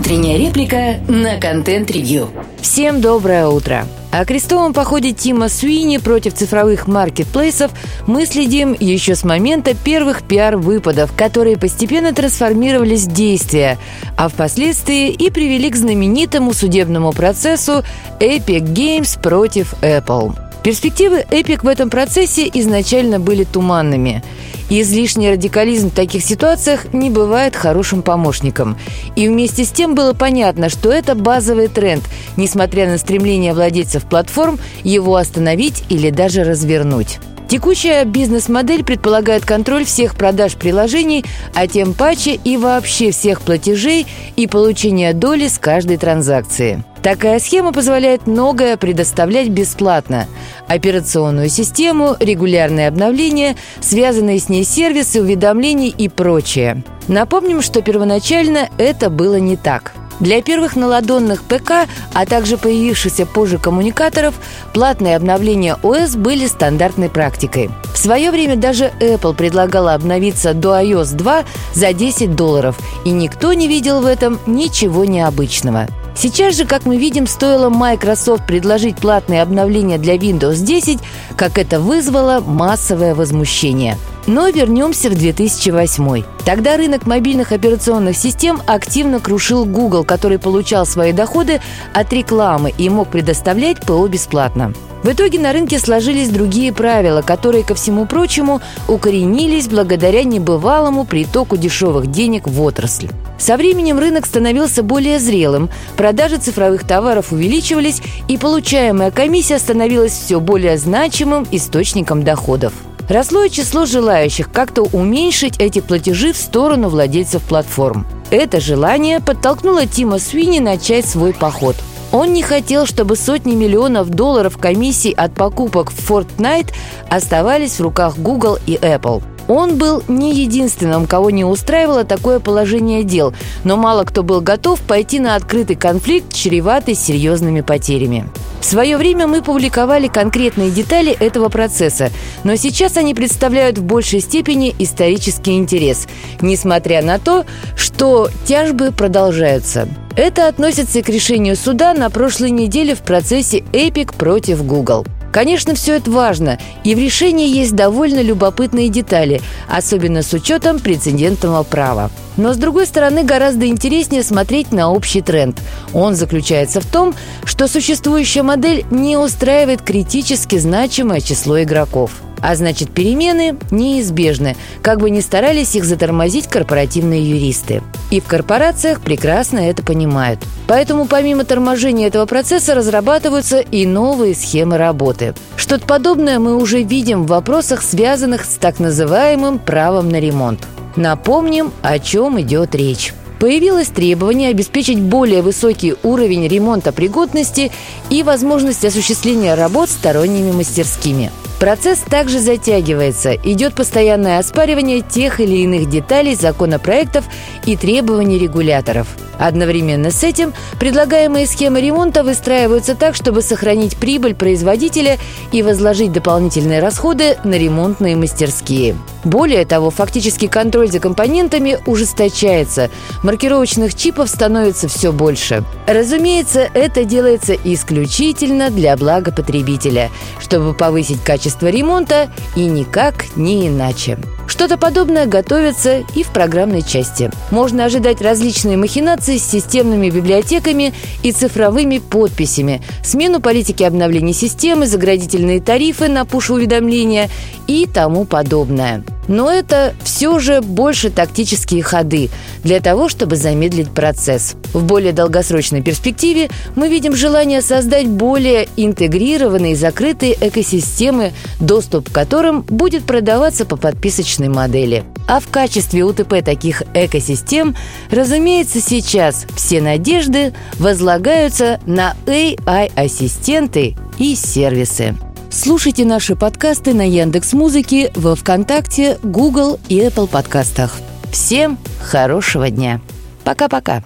Утренняя реплика на контент-ревью. Всем доброе утро. О крестовом походе Тима Суини против цифровых маркетплейсов мы следим еще с момента первых пиар-выпадов, которые постепенно трансформировались в действия, а впоследствии и привели к знаменитому судебному процессу Epic Games против Apple. Перспективы Epic в этом процессе изначально были туманными – излишний радикализм в таких ситуациях не бывает хорошим помощником. И вместе с тем было понятно, что это базовый тренд, несмотря на стремление владельцев платформ его остановить или даже развернуть. Текущая бизнес-модель предполагает контроль всех продаж приложений, а тем паче и вообще всех платежей и получение доли с каждой транзакции. Такая схема позволяет многое предоставлять бесплатно. Операционную систему, регулярные обновления, связанные с ней сервисы, уведомлений и прочее. Напомним, что первоначально это было не так – для первых наладонных ПК, а также появившихся позже коммуникаторов, платные обновления ОС были стандартной практикой. В свое время даже Apple предлагала обновиться до iOS 2 за 10 долларов, и никто не видел в этом ничего необычного. Сейчас же, как мы видим, стоило Microsoft предложить платные обновления для Windows 10, как это вызвало массовое возмущение – но вернемся в 2008. Тогда рынок мобильных операционных систем активно крушил Google, который получал свои доходы от рекламы и мог предоставлять ПО бесплатно. В итоге на рынке сложились другие правила, которые, ко всему прочему, укоренились благодаря небывалому притоку дешевых денег в отрасль. Со временем рынок становился более зрелым, продажи цифровых товаров увеличивались, и получаемая комиссия становилась все более значимым источником доходов. Росло и число желающих как-то уменьшить эти платежи в сторону владельцев платформ. Это желание подтолкнуло Тима Свини начать свой поход. Он не хотел, чтобы сотни миллионов долларов комиссий от покупок в Fortnite оставались в руках Google и Apple. Он был не единственным, кого не устраивало такое положение дел, но мало кто был готов пойти на открытый конфликт, чреватый серьезными потерями. В свое время мы публиковали конкретные детали этого процесса, но сейчас они представляют в большей степени исторический интерес, несмотря на то, что тяжбы продолжаются. Это относится и к решению суда на прошлой неделе в процессе Epic против Google. Конечно, все это важно, и в решении есть довольно любопытные детали, особенно с учетом прецедентного права. Но, с другой стороны, гораздо интереснее смотреть на общий тренд. Он заключается в том, что существующая модель не устраивает критически значимое число игроков – а значит, перемены неизбежны, как бы ни старались их затормозить корпоративные юристы. И в корпорациях прекрасно это понимают. Поэтому помимо торможения этого процесса разрабатываются и новые схемы работы. Что-то подобное мы уже видим в вопросах, связанных с так называемым правом на ремонт. Напомним, о чем идет речь. Появилось требование обеспечить более высокий уровень ремонта пригодности и возможность осуществления работ сторонними мастерскими. Процесс также затягивается. Идет постоянное оспаривание тех или иных деталей законопроектов и требований регуляторов. Одновременно с этим предлагаемые схемы ремонта выстраиваются так, чтобы сохранить прибыль производителя и возложить дополнительные расходы на ремонтные мастерские. Более того, фактически контроль за компонентами ужесточается, маркировочных чипов становится все больше. Разумеется, это делается исключительно для блага потребителя, чтобы повысить качество ремонта и никак не иначе. Что-то подобное готовится и в программной части. Можно ожидать различные махинации с системными библиотеками и цифровыми подписями, смену политики обновления системы, заградительные тарифы на пуш-уведомления и тому подобное. Но это все же больше тактические ходы для того, чтобы замедлить процесс. В более долгосрочной перспективе мы видим желание создать более интегрированные закрытые экосистемы, доступ к которым будет продаваться по подписочной модели. А в качестве УТП таких экосистем, разумеется, сейчас все надежды возлагаются на AI-ассистенты и сервисы. Слушайте наши подкасты на Яндекс Музыке, во ВКонтакте, Google и Apple подкастах. Всем хорошего дня. Пока-пока.